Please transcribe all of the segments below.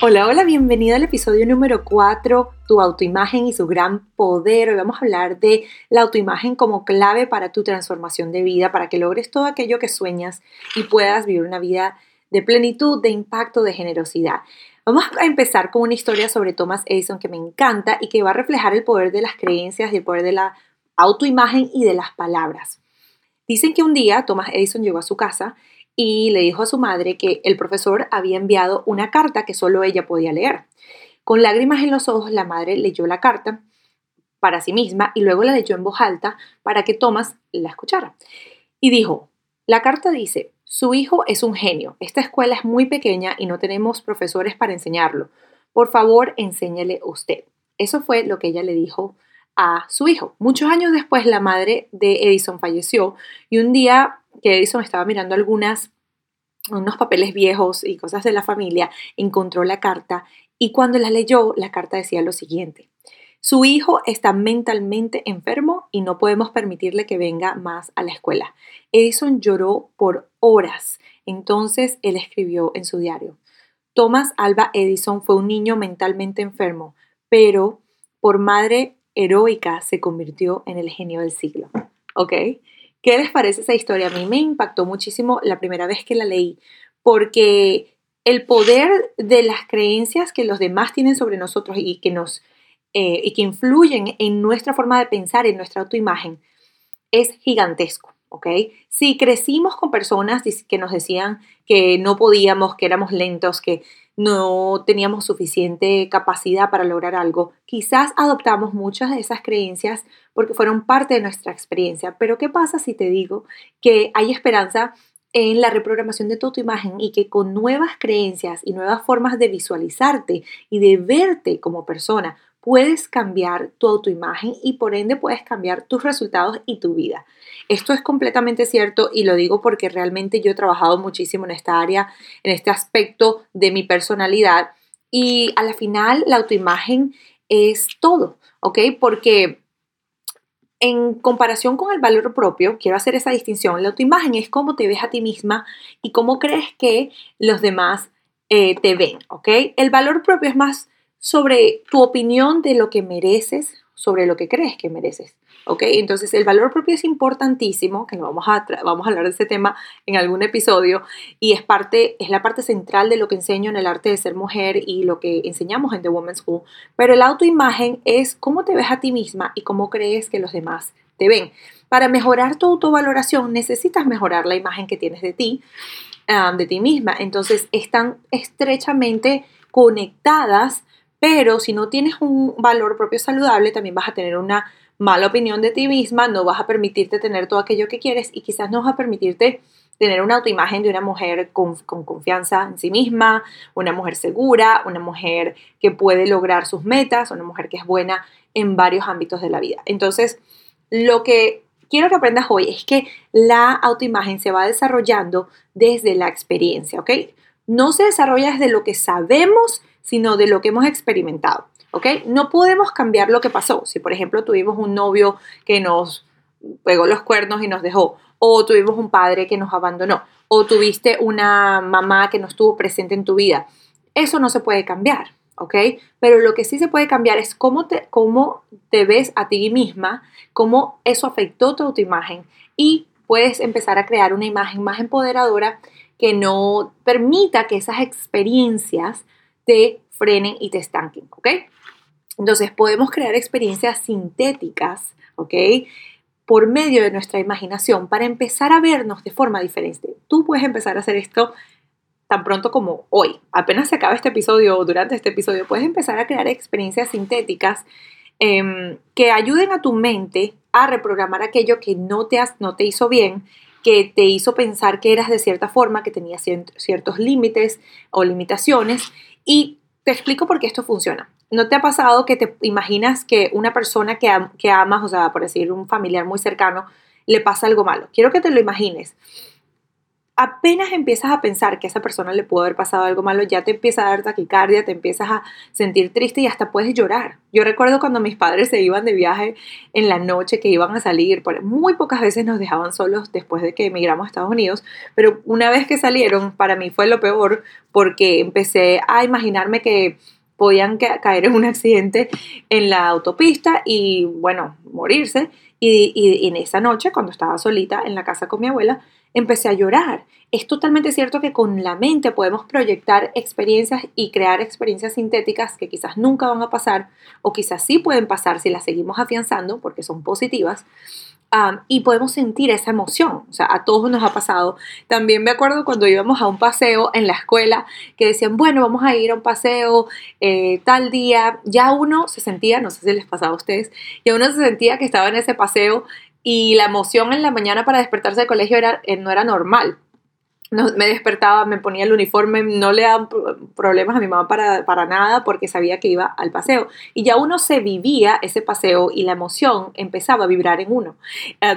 Hola, hola, bienvenido al episodio número 4, tu autoimagen y su gran poder. Hoy vamos a hablar de la autoimagen como clave para tu transformación de vida, para que logres todo aquello que sueñas y puedas vivir una vida de plenitud, de impacto, de generosidad. Vamos a empezar con una historia sobre Thomas Edison que me encanta y que va a reflejar el poder de las creencias y el poder de la autoimagen y de las palabras. Dicen que un día Thomas Edison llegó a su casa y le dijo a su madre que el profesor había enviado una carta que solo ella podía leer. Con lágrimas en los ojos, la madre leyó la carta para sí misma y luego la leyó en voz alta para que Thomas la escuchara. Y dijo, la carta dice, su hijo es un genio, esta escuela es muy pequeña y no tenemos profesores para enseñarlo. Por favor, enséñale usted. Eso fue lo que ella le dijo a su hijo. Muchos años después, la madre de Edison falleció y un día que Edison estaba mirando algunas unos papeles viejos y cosas de la familia, encontró la carta y cuando la leyó, la carta decía lo siguiente. Su hijo está mentalmente enfermo y no podemos permitirle que venga más a la escuela. Edison lloró por horas. Entonces él escribió en su diario. Thomas Alba Edison fue un niño mentalmente enfermo, pero por madre heroica se convirtió en el genio del siglo. ¿Ok? ¿Qué les parece esa historia? A mí me impactó muchísimo la primera vez que la leí, porque el poder de las creencias que los demás tienen sobre nosotros y que nos eh, y que influyen en nuestra forma de pensar, en nuestra autoimagen, es gigantesco. ¿ok? Si crecimos con personas que nos decían que no podíamos, que éramos lentos, que no teníamos suficiente capacidad para lograr algo, quizás adoptamos muchas de esas creencias porque fueron parte de nuestra experiencia. Pero ¿qué pasa si te digo que hay esperanza en la reprogramación de tu imagen y que con nuevas creencias y nuevas formas de visualizarte y de verte como persona, puedes cambiar tu autoimagen y por ende puedes cambiar tus resultados y tu vida. Esto es completamente cierto y lo digo porque realmente yo he trabajado muchísimo en esta área, en este aspecto de mi personalidad y a la final la autoimagen es todo, ¿ok? Porque en comparación con el valor propio, quiero hacer esa distinción, la autoimagen es cómo te ves a ti misma y cómo crees que los demás eh, te ven, ¿ok? El valor propio es más sobre tu opinión de lo que mereces, sobre lo que crees que mereces. ¿Ok? Entonces el valor propio es importantísimo, que vamos a, vamos a hablar de ese tema en algún episodio, y es, parte, es la parte central de lo que enseño en el arte de ser mujer y lo que enseñamos en The Women's School. Pero el autoimagen es cómo te ves a ti misma y cómo crees que los demás te ven. Para mejorar tu autovaloración necesitas mejorar la imagen que tienes de ti, ah, de ti misma. Entonces están estrechamente conectadas pero si no tienes un valor propio saludable, también vas a tener una mala opinión de ti misma, no vas a permitirte tener todo aquello que quieres y quizás no vas a permitirte tener una autoimagen de una mujer con, confianza en sí misma, una mujer segura, una mujer que puede lograr sus metas, una mujer que es buena en varios ámbitos de la vida. Entonces, lo que quiero que aprendas hoy es que la autoimagen se va desarrollando desde la experiencia, ¿ok? No se desarrolla desde lo que sabemos sino de lo que hemos experimentado. ¿Ok? No podemos cambiar lo que pasó. Si, por ejemplo, tuvimos un novio que nos pegó los cuernos y nos dejó, o tuvimos un padre que nos abandonó, o tuviste una mamá que no estuvo presente en tu vida, eso no se puede cambiar. ¿ok? Pero lo que sí se puede cambiar es cómo te, cómo te ves a ti misma, cómo eso afectó tu autoimagen y puedes empezar a crear una imagen más empoderadora que no permita que esas experiencias te frenen y te estanquen, ¿ok? Entonces podemos crear experiencias sintéticas, ¿ok? Por medio de nuestra imaginación para empezar a vernos de forma diferente. Tú puedes empezar a hacer esto tan pronto como hoy. Apenas se acaba este episodio o durante este episodio, puedes empezar a crear experiencias sintéticas em, que ayuden a tu mente a reprogramar aquello que no te, has, no te hizo bien que te hizo pensar que eras de cierta forma, que tenías ciertos límites o limitaciones y te explico por qué esto funciona. ¿no te ha pasado que te imaginas que una persona que, que amas, o sea, por decir un familiar muy cercano, le pasa algo malo? Quiero que te lo imagines apenas empiezas a pensar que a esa persona le pudo haber pasado algo malo, ya te empieza a dar taquicardia, te empiezas a sentir triste y hasta puedes llorar. Yo recuerdo cuando mis padres se iban de viaje en la noche, que iban a salir, muy pocas veces nos dejaban solos después de que emigramos a Estados Unidos, pero una vez que salieron, para mí fue lo peor porque empecé a imaginarme que podían caer en un accidente en la autopista y, bueno, morirse. Y, y, en esa noche, cuando estaba solita en la casa con mi abuela, empecé a llorar. Es totalmente cierto que con la mente podemos proyectar experiencias y crear experiencias sintéticas que quizás nunca van a pasar o quizás sí pueden pasar si las seguimos afianzando porque son positivas. y podemos sentir esa emoción, o sea, a todos nos ha pasado. También me acuerdo cuando íbamos a un paseo en la escuela que decían, bueno, vamos a ir a un paseo eh, tal día, ya uno se sentía, no sé si les pasaba a ustedes, ya uno se sentía que estaba en ese paseo y la emoción en la mañana para despertarse del colegio era, eh, no era normal no, me despertaba, me ponía el uniforme, no le daban problemas a mi mamá para, para, nada porque sabía que iba al paseo. Y ya uno se vivía ese paseo y la emoción empezaba a vibrar en uno,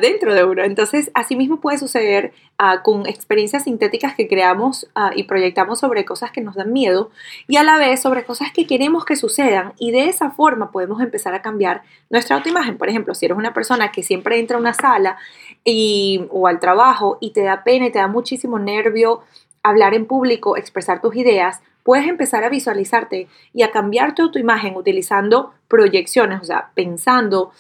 dentro de uno. Entonces, así mismo puede suceder ah, con experiencias sintéticas que creamos ah, y proyectamos sobre cosas que nos dan miedo y a la vez sobre cosas que queremos que sucedan. Y de esa forma podemos empezar a cambiar nuestra autoimagen. Por ejemplo, si eres una persona que siempre entra a una sala o al trabajo y te da pena y te da muchísimo nervio hablar en público, expresar tus ideas, puedes empezar a visualizarte y a cambiar tu imagen utilizando proyecciones, o sea, pensando,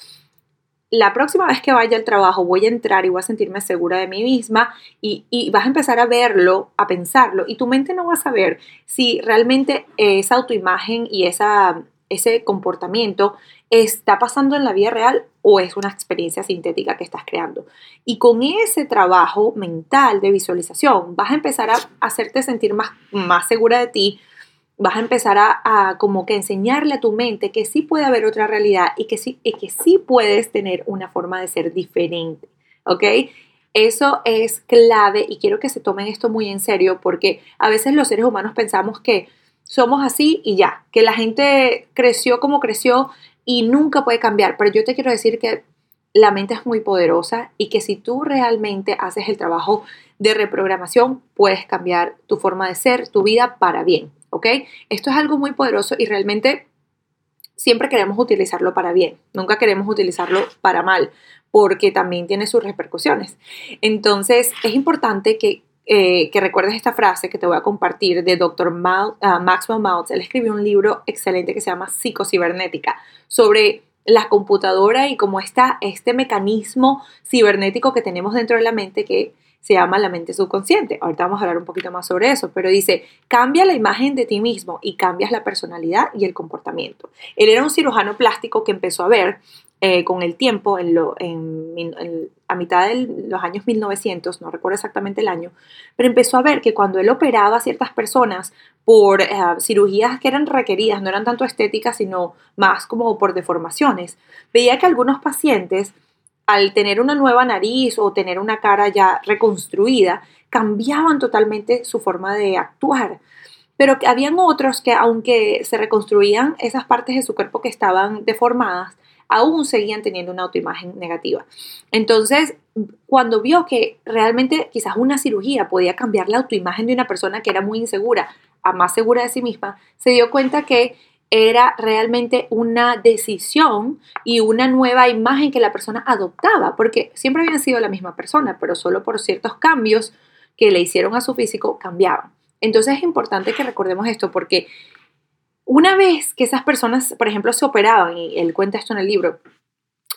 la próxima vez que vaya al trabajo voy a entrar y voy a sentirme segura de mí misma y, vas a empezar a verlo, a pensarlo y tu mente no va a saber si realmente esa autoimagen y esa, ese comportamiento está pasando en la vida real o es una experiencia sintética que estás creando. Y con ese trabajo mental de visualización vas a empezar a hacerte sentir más, más segura de ti, vas a empezar a, como que enseñarle a tu mente que sí puede haber otra realidad y que sí, y que sí puedes tener una forma de ser diferente, ¿ok? Eso es clave y quiero que se tomen esto muy en serio porque a veces los seres humanos pensamos que somos así y ya, que la gente creció como creció y nunca puede cambiar. Pero yo te quiero decir que la mente es muy poderosa y que si tú realmente haces el trabajo de reprogramación, puedes cambiar tu forma de ser, tu vida para bien, ¿ok? Esto es algo muy poderoso y realmente siempre queremos utilizarlo para bien, nunca queremos utilizarlo para mal, porque también tiene sus repercusiones. Entonces, es importante que eh, que recuerdes esta frase que te voy a compartir de Dr. Ah, Maxwell Maltz. Él escribió un libro excelente que se llama Psicocibernética sobre la computadora y cómo está este mecanismo cibernético que tenemos dentro de la mente que se llama la mente subconsciente. Ahorita vamos a hablar un poquito más sobre eso, pero dice, cambia la imagen de ti mismo y cambias la personalidad y el comportamiento. Él era un cirujano plástico que empezó a ver eh, con el tiempo, en, lo, en, a mitad de los años 1900, no recuerdo exactamente el año, pero empezó a ver que cuando él operaba a ciertas personas por eh, cirugías que eran requeridas, no eran tanto estéticas, sino más como por deformaciones, veía que algunos pacientes, al tener una nueva nariz o tener una cara ya reconstruida, cambiaban totalmente su forma de actuar pero habían otros que aunque se reconstruían esas partes de su cuerpo que estaban deformadas, aún seguían teniendo una autoimagen negativa. Entonces, cuando vio que realmente quizás una cirugía podía cambiar la autoimagen de una persona que era muy insegura a más segura de sí misma, se dio cuenta que era realmente una decisión y una nueva imagen que la persona adoptaba, porque siempre habían sido la misma persona, pero solo por ciertos cambios que le hicieron a su físico cambiaban. Entonces es importante que recordemos esto porque una vez que esas personas, por ejemplo, se operaban, y él cuenta esto en el libro,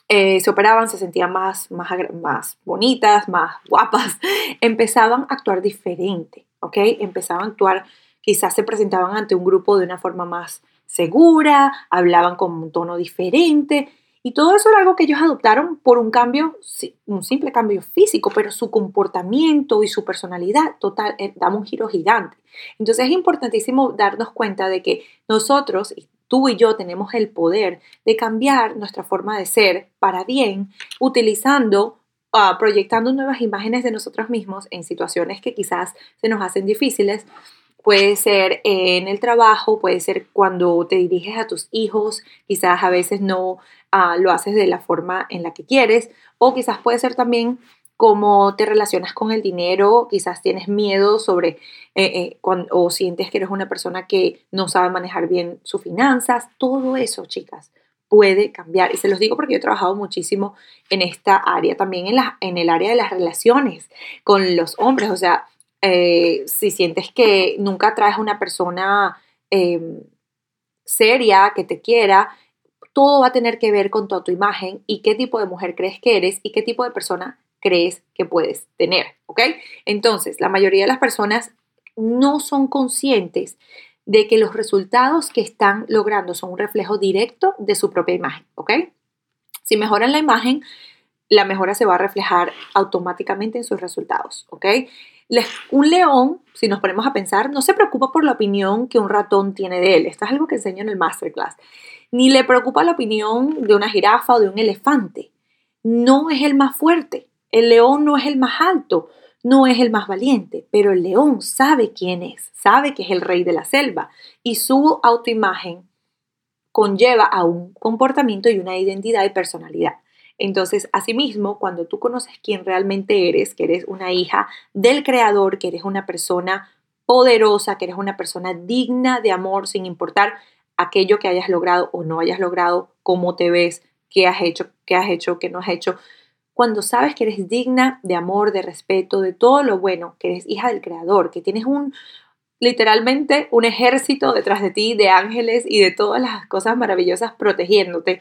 eh, se operaban, se sentían más, más, más bonitas, más guapas, empezaban a actuar diferente, ¿ok? Empezaban a actuar, quizás se presentaban ante un grupo de una forma más segura, hablaban con un tono diferente y todo eso era algo que ellos adoptaron por un cambio, un simple cambio físico, pero su comportamiento y su personalidad total eh, da un giro gigante. Entonces es importantísimo darnos cuenta de que nosotros, tú y yo, tenemos el poder de cambiar nuestra forma de ser para bien, utilizando ah, proyectando nuevas imágenes de nosotros mismos en situaciones que quizás se nos hacen difíciles Puede ser en el trabajo, puede ser cuando te diriges a tus hijos, quizás a veces no ah, lo haces de la forma en la que quieres, o quizás puede ser también cómo te relacionas con el dinero, quizás tienes miedo sobre eh, eh, o sientes que eres una persona que no sabe manejar bien sus finanzas, todo eso, chicas, puede cambiar. Y se los digo porque yo he trabajado muchísimo en esta área, también en, la, en el área de las relaciones con los hombres, o sea, eh, si sientes que nunca traes una persona em, seria, que te quiera, todo va a tener que ver con tu autoimagen y qué tipo de mujer crees que eres y qué tipo de persona crees que puedes tener, ¿ok? Entonces, la mayoría de las personas no son conscientes de que los resultados que están logrando son un reflejo directo de su propia imagen, ¿ok? Si mejoran la imagen, la mejora se va a reflejar automáticamente en sus resultados, ¿ok? Un león, si nos ponemos a pensar, no se preocupa por la opinión que un ratón tiene de él. Esto es algo que enseño en el masterclass. Ni le preocupa la opinión de una jirafa o de un elefante. No es el más fuerte. El león no es el más alto, no es el más valiente, pero el león sabe quién es, sabe que es el rey de la selva y su autoimagen conlleva a un comportamiento y una identidad y personalidad. Entonces, asimismo, cuando tú conoces quién realmente eres, que eres una hija del Creador, que eres una persona poderosa, que eres una persona digna de amor, sin importar aquello que hayas logrado o no hayas logrado, cómo te ves, qué has hecho, qué has hecho, qué no has hecho. Cuando sabes que eres digna de amor, de respeto, de todo lo bueno, que eres hija del Creador, que tienes un, literalmente un ejército detrás de ti de ángeles y de todas las cosas maravillosas protegiéndote,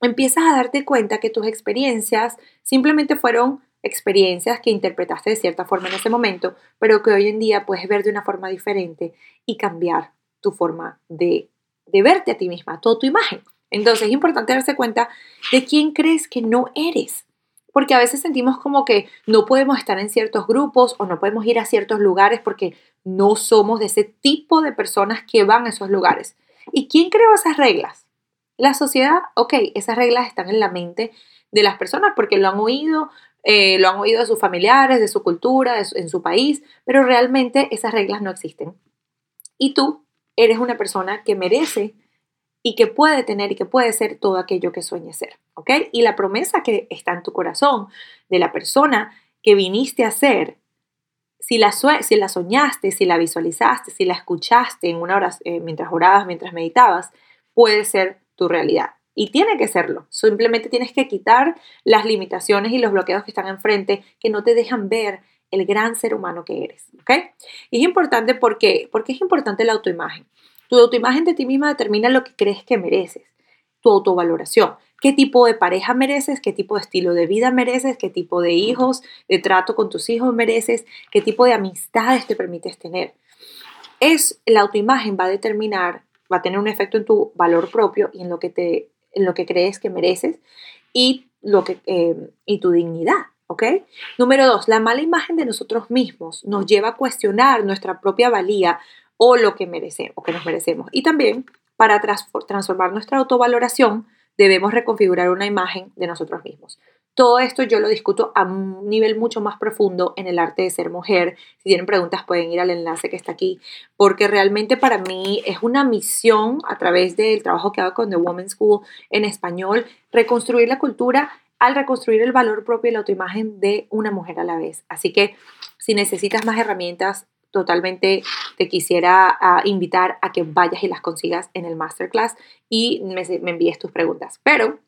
empiezas a darte cuenta que tus experiencias simplemente fueron experiencias que interpretaste de cierta forma en ese momento, pero que hoy en día puedes ver de una forma diferente y cambiar tu forma de, verte a ti misma, toda tu imagen. Entonces es importante darse cuenta de quién crees que no eres. Porque a veces sentimos como que no podemos estar en ciertos grupos o no podemos ir a ciertos lugares porque no somos de ese tipo de personas que van a esos lugares. ¿Y quién creó esas reglas? La sociedad, ok, esas reglas están en la mente de las personas porque lo han oído, eh, lo han oído de sus familiares, de su cultura, en su país, pero realmente esas reglas no existen. Y tú eres una persona que merece y que puede tener y que puede ser todo aquello que sueñe ser, ¿ok? Y la promesa que está en tu corazón de la persona que viniste a ser, si la, si la soñaste, si la visualizaste, si la escuchaste en una hora, eh, mientras orabas, mientras meditabas, puede ser tu realidad. Y tiene que serlo. Simplemente tienes que quitar las limitaciones y los bloqueos que están enfrente que no te dejan ver el gran ser humano que eres. ¿Ok? Es importante porque, porque es importante la autoimagen. Tu autoimagen de ti misma determina lo que crees que mereces. Tu autovaloración. ¿Qué tipo de pareja mereces? ¿Qué tipo de estilo de vida mereces? ¿Qué tipo de hijos, de trato con tus hijos mereces? ¿Qué tipo de amistades te permites tener? Es la autoimagen va a determinar va a tener un efecto en tu valor propio y en lo que, te, en lo que crees que mereces y, lo que, eh, y tu dignidad. ¿Ok? Número dos, la mala imagen de nosotros mismos nos lleva a cuestionar nuestra propia valía o lo que merecemos, o que nos merecemos. Y también para transformar nuestra autovaloración debemos reconfigurar una imagen de nosotros mismos. Todo esto yo lo discuto a un nivel mucho más profundo en el arte de ser mujer. Si tienen preguntas pueden ir al enlace que está aquí, porque realmente para mí es una misión a través del trabajo que hago con The Women's School en español, reconstruir la cultura al reconstruir el valor propio y la autoimagen de una mujer a la vez. Así que si necesitas más herramientas, totalmente te quisiera ah, invitar a que vayas y las consigas en el masterclass y me, me envíes tus preguntas. Pero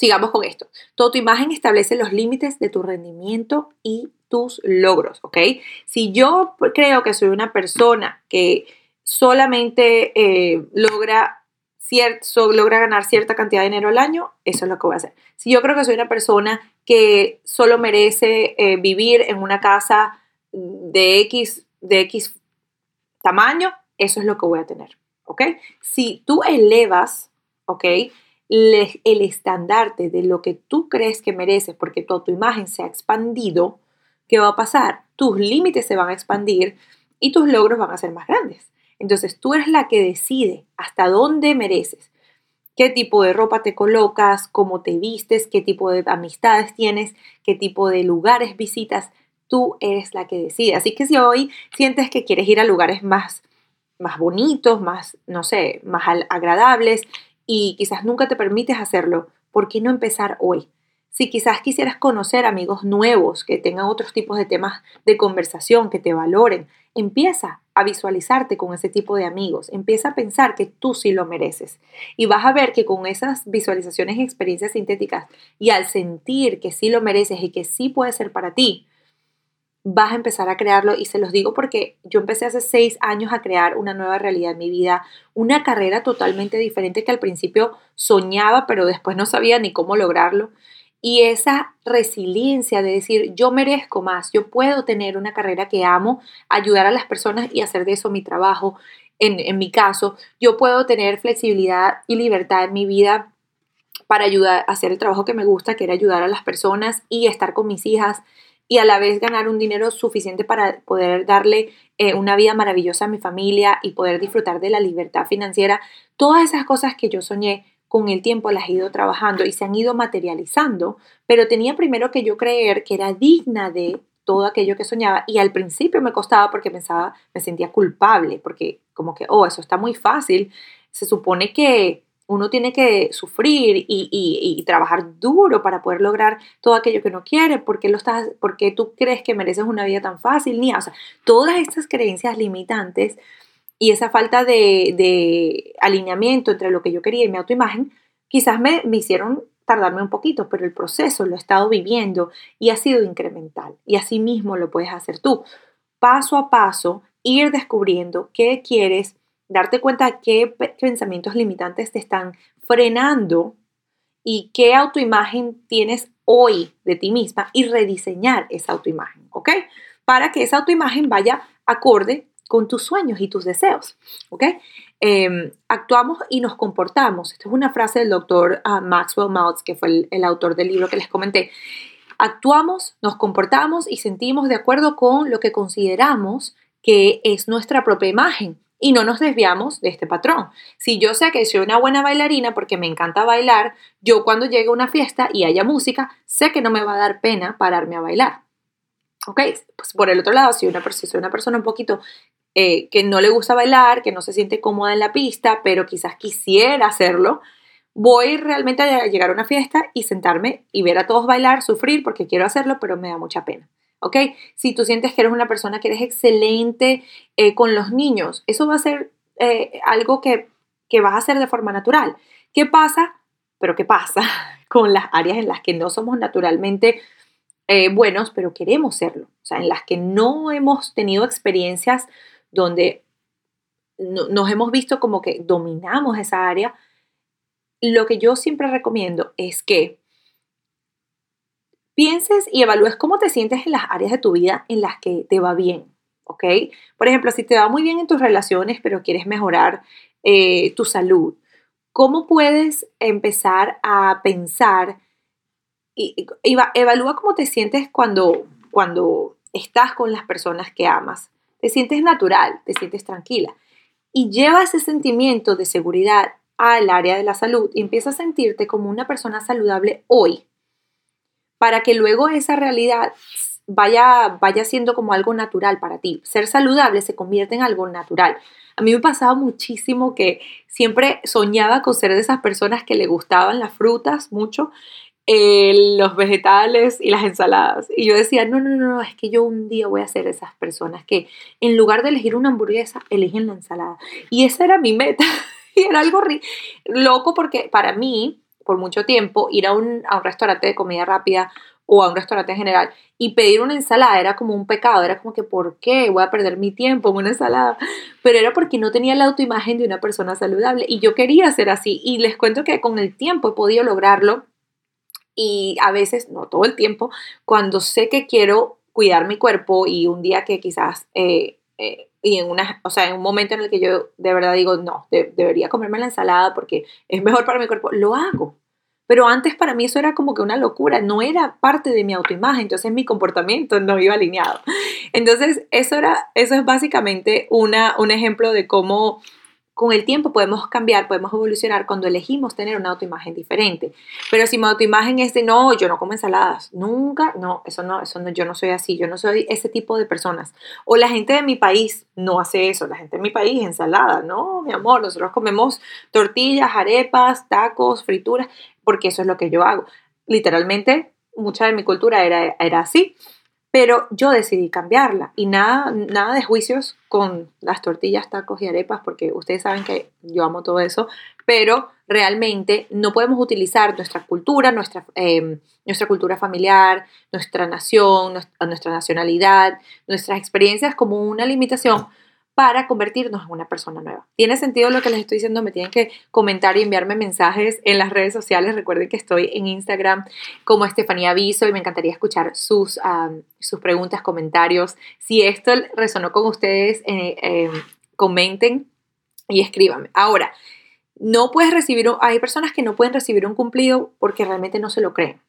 Sigamos con esto. Toda tu imagen establece los límites de tu rendimiento y tus logros, ¿ok? Si yo creo que soy una persona que solamente eh, logra, logra ganar cierta cantidad de dinero al año, eso es lo que voy a hacer. Si yo creo que soy una persona que solo merece eh, vivir en una casa de X, de X tamaño, eso es lo que voy a tener, ¿ok? Si tú elevas, ¿ok? El estandarte de lo que tú crees que mereces porque toda tu imagen se ha expandido, ¿qué va a pasar? Tus límites se van a expandir y tus logros van a ser más grandes. Entonces tú eres la que decide hasta dónde mereces, qué tipo de ropa te colocas, cómo te vistes, qué tipo de amistades tienes, qué tipo de lugares visitas. tú eres la que decide. Así que si hoy sientes que quieres ir a lugares más, más bonitos, más, no sé, más agradables y quizás nunca te permites hacerlo, ¿por qué no empezar hoy? Si quizás quisieras conocer amigos nuevos que tengan otros tipos de temas de conversación, que te valoren, empieza a visualizarte con ese tipo de amigos, empieza a pensar que tú sí lo mereces. Y vas a ver que con esas visualizaciones y experiencias sintéticas y al sentir que sí lo mereces y que sí puede ser para ti, vas a empezar a crearlo y se los digo porque yo empecé hace seis años a crear una nueva realidad en mi vida, una carrera totalmente diferente que al principio soñaba, pero después no sabía ni cómo lograrlo. Y esa resiliencia de decir, yo merezco más, yo puedo tener una carrera que amo, ayudar a las personas y hacer de eso mi trabajo. En, en mi caso, yo puedo tener flexibilidad y libertad en mi vida para ayudar a hacer el trabajo que me gusta, que era ayudar a las personas y estar con mis hijas y a la vez ganar un dinero suficiente para poder darle eh, una vida maravillosa a mi familia y poder disfrutar de la libertad financiera. Todas esas cosas que yo soñé con el tiempo las he ido trabajando y se han ido materializando, pero tenía primero que yo creer que era digna de todo aquello que soñaba y al principio me costaba porque pensaba, me sentía culpable, porque como que, oh, eso está muy fácil, se supone que uno tiene que sufrir y, trabajar duro para poder lograr todo aquello que uno quiere, porque lo estás, porque tú crees que mereces una vida tan fácil, ni, o sea, todas estas creencias limitantes y esa falta de, alineamiento entre lo que yo quería y mi autoimagen, quizás me, me hicieron tardarme un poquito, pero el proceso lo he estado viviendo y ha sido incremental. Y así mismo lo puedes hacer tú. Paso a paso, ir descubriendo qué quieres, darte cuenta qué pensamientos limitantes te están frenando y qué autoimagen tienes hoy de ti misma y rediseñar esa autoimagen, ¿ok? Para que esa autoimagen vaya acorde con tus sueños y tus deseos, ¿ok? Em, actuamos y nos comportamos. Esta es una frase del doctor ah, Maxwell Maltz, que fue el, autor del libro que les comenté. Actuamos, nos comportamos y sentimos de acuerdo con lo que consideramos que es nuestra propia imagen y no nos desviamos de este patrón. Si yo sé que soy una buena bailarina porque me encanta bailar, yo cuando llegue a una fiesta y haya música, sé que no me va a dar pena pararme a bailar. ¿Ok? Pues por el otro lado, si, una, soy una persona un poquito eh, que no le gusta bailar, que no se siente cómoda en la pista, pero quizás quisiera hacerlo, voy realmente a llegar a una fiesta y sentarme y ver a todos bailar, sufrir porque quiero hacerlo, pero me da mucha pena. ¿Ok? Si tú sientes que eres una persona que eres excelente eh, con los niños, eso va a ser eh, algo que, que vas a hacer de forma natural. ¿Qué pasa? Pero ¿qué pasa con las áreas en las que no somos naturalmente buenos, pero queremos serlo? O sea, en las que no hemos tenido experiencias donde nos hemos visto como que dominamos esa área, lo que yo siempre recomiendo es que pienses y evalúes cómo te sientes en las áreas de tu vida en las que te va bien, ¿ok? Por ejemplo, si te va muy bien en tus relaciones, pero quieres mejorar eh, tu salud, ¿cómo puedes empezar a pensar y, evalúa cómo te sientes cuando, cuando estás con las personas que amas? te sientes natural, te sientes tranquila y llevas ese sentimiento de seguridad al área de la salud y empiezas a sentirte como una persona saludable hoy, para que luego esa realidad vaya, vaya siendo como algo natural para ti. Ser saludable se convierte en algo natural. A mí me pasaba muchísimo que siempre soñaba con ser de esas personas que le gustaban las frutas mucho los vegetales y las ensaladas. Y yo decía, no, no, no, es que yo un día voy a ser esas personas que en lugar de elegir una hamburguesa, eligen la ensalada. Y esa era mi meta. y era algo loco porque para mí, por mucho tiempo, ir a un, a un restaurante de comida rápida o a un restaurante en general y pedir una ensalada era como un pecado, era como que ¿por qué voy a perder mi tiempo en una ensalada? Pero era porque no tenía la autoimagen de una persona saludable y yo quería ser así y les cuento que con el tiempo he podido lograrlo y a veces, no todo el tiempo, cuando sé que quiero cuidar mi cuerpo y un día que quizás, eh, eh, y en una, o sea, en un momento en el que yo de verdad digo, no, debería comerme la ensalada porque es mejor para mi cuerpo, lo hago. Pero antes para mí eso era como que una locura, no era parte de mi autoimagen, entonces mi comportamiento no iba alineado. Entonces eso, era, eso es básicamente una, un ejemplo de cómo con el tiempo podemos cambiar, podemos evolucionar cuando elegimos tener una autoimagen diferente. Pero si mi autoimagen es de no, yo no como ensaladas, nunca, no, eso no, eso no, yo no soy así, yo no soy ese tipo de personas. O la gente de mi país no hace eso, la gente de mi país, ensalada, no, mi amor, nosotros comemos tortillas, arepas, tacos, frituras, porque eso es lo que yo hago. Literalmente, mucha de mi cultura era, era así pero yo decidí cambiarla y nada, nada de juicios con las tortillas, tacos y arepas, porque ustedes saben que yo amo todo eso, pero realmente no podemos utilizar nuestra cultura, nuestra, em, nuestra cultura familiar, nuestra nación, nuestra nacionalidad, nuestras experiencias como una limitación para convertirnos en una persona nueva. ¿Tiene sentido lo que les estoy diciendo? Me tienen que comentar y enviarme mensajes en las redes sociales. Recuerden que estoy en Instagram como Estefanía Aviso y me encantaría escuchar sus, sus preguntas, comentarios. Si esto resonó con ustedes, eh, em, comenten y escríbanme. Ahora, no puedes recibir, hay personas que no pueden recibir un cumplido porque realmente no se lo creen,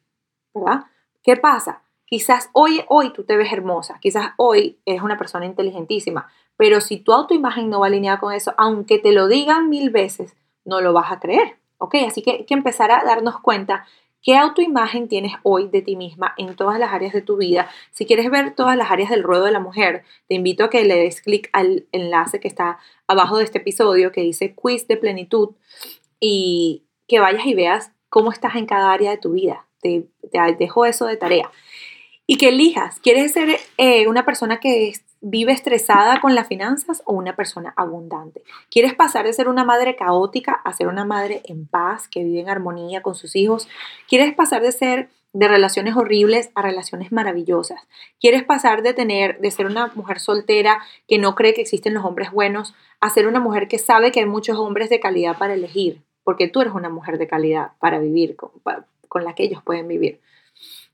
¿verdad? ¿Qué pasa? Quizás hoy, hoy tú te ves hermosa, quizás hoy eres una persona inteligentísima, pero si tu autoimagen no va alineada con eso, aunque te lo digan mil veces, no lo vas a creer. ¿Ok? Así que hay que empezar a darnos cuenta qué autoimagen tienes hoy de ti misma en todas las áreas de tu vida. Si quieres ver todas las áreas del ruedo de la mujer, te invito a que le des clic al enlace que está abajo de este episodio que dice Quiz de Plenitud y que vayas y veas cómo estás en cada área de tu vida. Te, dejo eso de tarea. Y que elijas, ¿quieres ser eh, una persona que ¿Vive estresada con las finanzas o una persona abundante? ¿Quieres pasar de ser una madre caótica a ser una madre en paz, que vive en armonía con sus hijos? ¿Quieres pasar de ser de relaciones horribles a relaciones maravillosas? ¿Quieres pasar de tener de ser una mujer soltera que no cree que existen los hombres buenos a ser una mujer que sabe que hay muchos hombres de calidad para elegir? Porque tú eres una mujer de calidad para vivir, con, con la que ellos pueden vivir.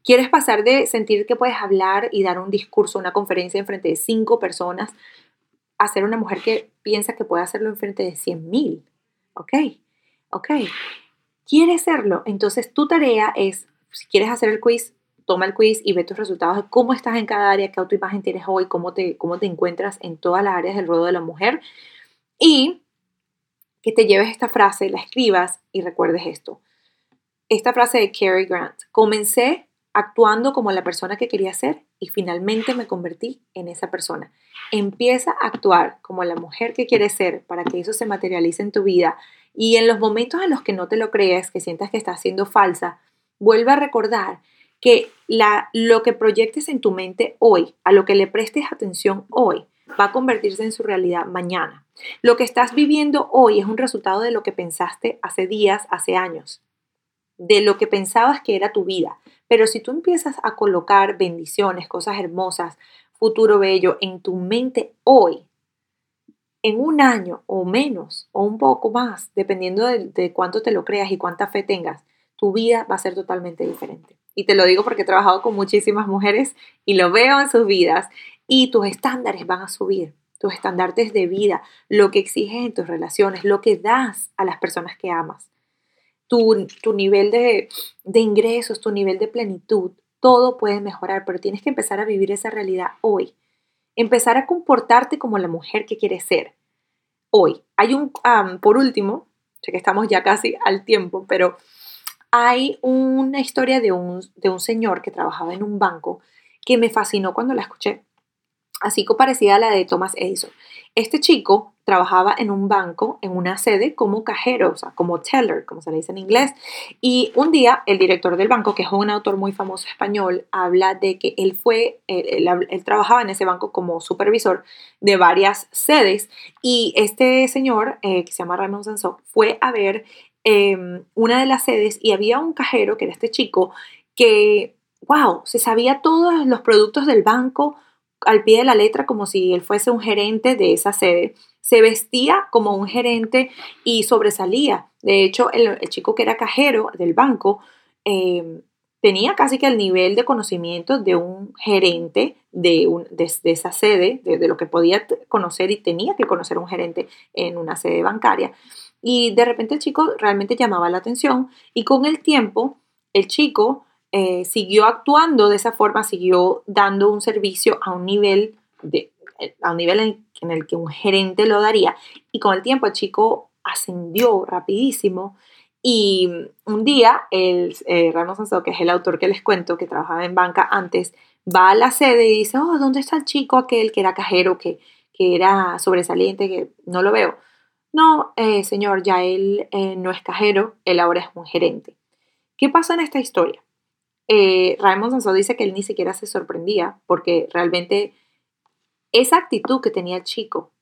¿Quieres pasar de sentir que puedes hablar y dar un discurso, una conferencia en frente de cinco personas, a ser una mujer que piensa que puede hacerlo en frente de cien mil? ¿Ok? ¿Ok? ¿Quieres serlo? Entonces tu tarea es, si quieres hacer el quiz, toma el quiz y ve tus resultados de cómo estás en cada área, qué autoimagen tienes hoy, cómo te, cómo te encuentras en todas las áreas del ruedo de la mujer. Y que te lleves esta frase, la escribas y recuerdes esto. Esta frase de Cary Grant. Comencé actuando como la persona que quería ser y finalmente me convertí en esa persona. Empieza a actuar como la mujer que quieres ser para que eso se materialice en tu vida y en los momentos en los que no te lo crees, que sientas que estás siendo falsa, vuelve a recordar que la, lo que proyectes en tu mente hoy, a lo que le prestes atención hoy, va a convertirse en su realidad mañana. Lo que estás viviendo hoy es un resultado de lo que pensaste hace días, hace años, de lo que pensabas que era tu vida. Pero si tú empiezas a colocar bendiciones, cosas hermosas, futuro bello en tu mente hoy, en un año o menos o un poco más, dependiendo de, cuánto te lo creas y cuánta fe tengas, tu vida va a ser totalmente diferente. Y te lo digo porque he trabajado con muchísimas mujeres y lo veo en sus vidas y tus estándares van a subir, tus estándares de vida, lo que exiges en tus relaciones, lo que das a las personas que amas tu, nivel de, de ingresos, tu nivel de plenitud, todo puede mejorar, pero tienes que empezar a vivir esa realidad hoy. Empezar a comportarte como la mujer que quieres ser hoy. Hay un, por último, sé que estamos ya casi al tiempo, pero hay una historia de un, de un señor que trabajaba en un banco que me fascinó cuando la escuché, así como parecida a la de Thomas Edison. Este chico trabajaba en un banco, en una sede como cajero, o sea, como teller, como se le dice en inglés. Y un día el director del banco, que es un autor muy famoso español, habla de que él fue, él, trabajaba en ese banco como supervisor de varias sedes y este señor, eh, que se llama Raymond Sansó, fue a ver em, una de las sedes y había un cajero, que era este chico, que, wow, se sabía todos los productos del banco, al pie de la letra como si él fuese un gerente de esa sede. Se vestía como un gerente y sobresalía. De hecho, el, chico que era cajero del banco em, tenía casi que el nivel de conocimiento de un gerente de, un, de, esa sede, de, lo que podía conocer y tenía que conocer un gerente en una sede bancaria. Y de repente el chico realmente llamaba la atención y con el tiempo el chico eh, siguió actuando de esa forma, siguió dando un servicio a un nivel de, a un nivel en, el que un gerente lo daría. Y con el tiempo el chico ascendió rapidísimo y un día el eh, Ramos que es el autor que les cuento, que trabajaba en banca antes, va a la sede y dice, oh, ¿dónde está el chico aquel que era cajero, que, que era sobresaliente, que no lo veo? No, eh, señor, ya él eh, no es cajero, él ahora es un gerente. ¿Qué pasa en esta historia? Eh, Raymond Sansó dice que él ni siquiera se sorprendía porque realmente esa actitud que tenía el chico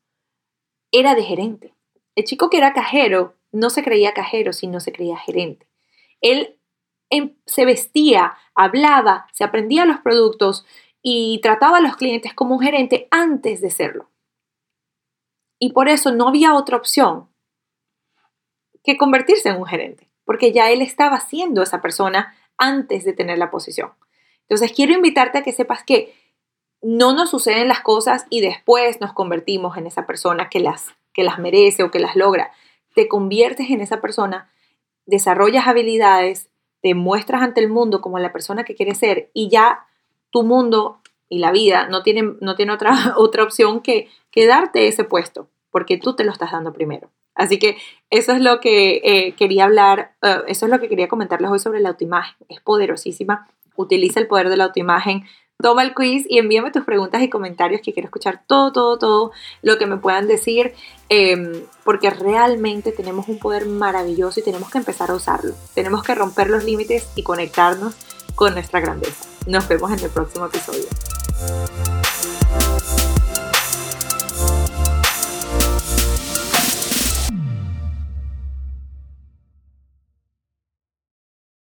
era de gerente. El chico que era cajero no se creía cajero, sino se creía gerente. Él em, se vestía, hablaba, se aprendía los productos y trataba a los clientes como un gerente antes de serlo. Y por eso no había otra opción que convertirse en un gerente, porque ya él estaba siendo esa persona antes de tener la posición. Entonces quiero invitarte a que sepas que no nos suceden las cosas y después nos convertimos en esa persona que las, que las merece o que las logra. Te conviertes en esa persona, desarrollas habilidades, te muestras ante el mundo como la persona que quieres ser y ya tu mundo y la vida no tiene, no tiene otra, otra opción que, que darte ese puesto, porque tú te lo estás dando primero. Así que eso es lo que eh, quería hablar, eh, eso es lo que quería comentarles hoy sobre la autoimagen. Es poderosísima. Utiliza el poder de la autoimagen. Toma el quiz y envíame tus preguntas y comentarios que quiero escuchar todo, todo, todo lo que me puedan decir, em, porque realmente tenemos un poder maravilloso y tenemos que empezar a usarlo. Tenemos que romper los límites y conectarnos con nuestra grandeza. Nos vemos en el próximo episodio.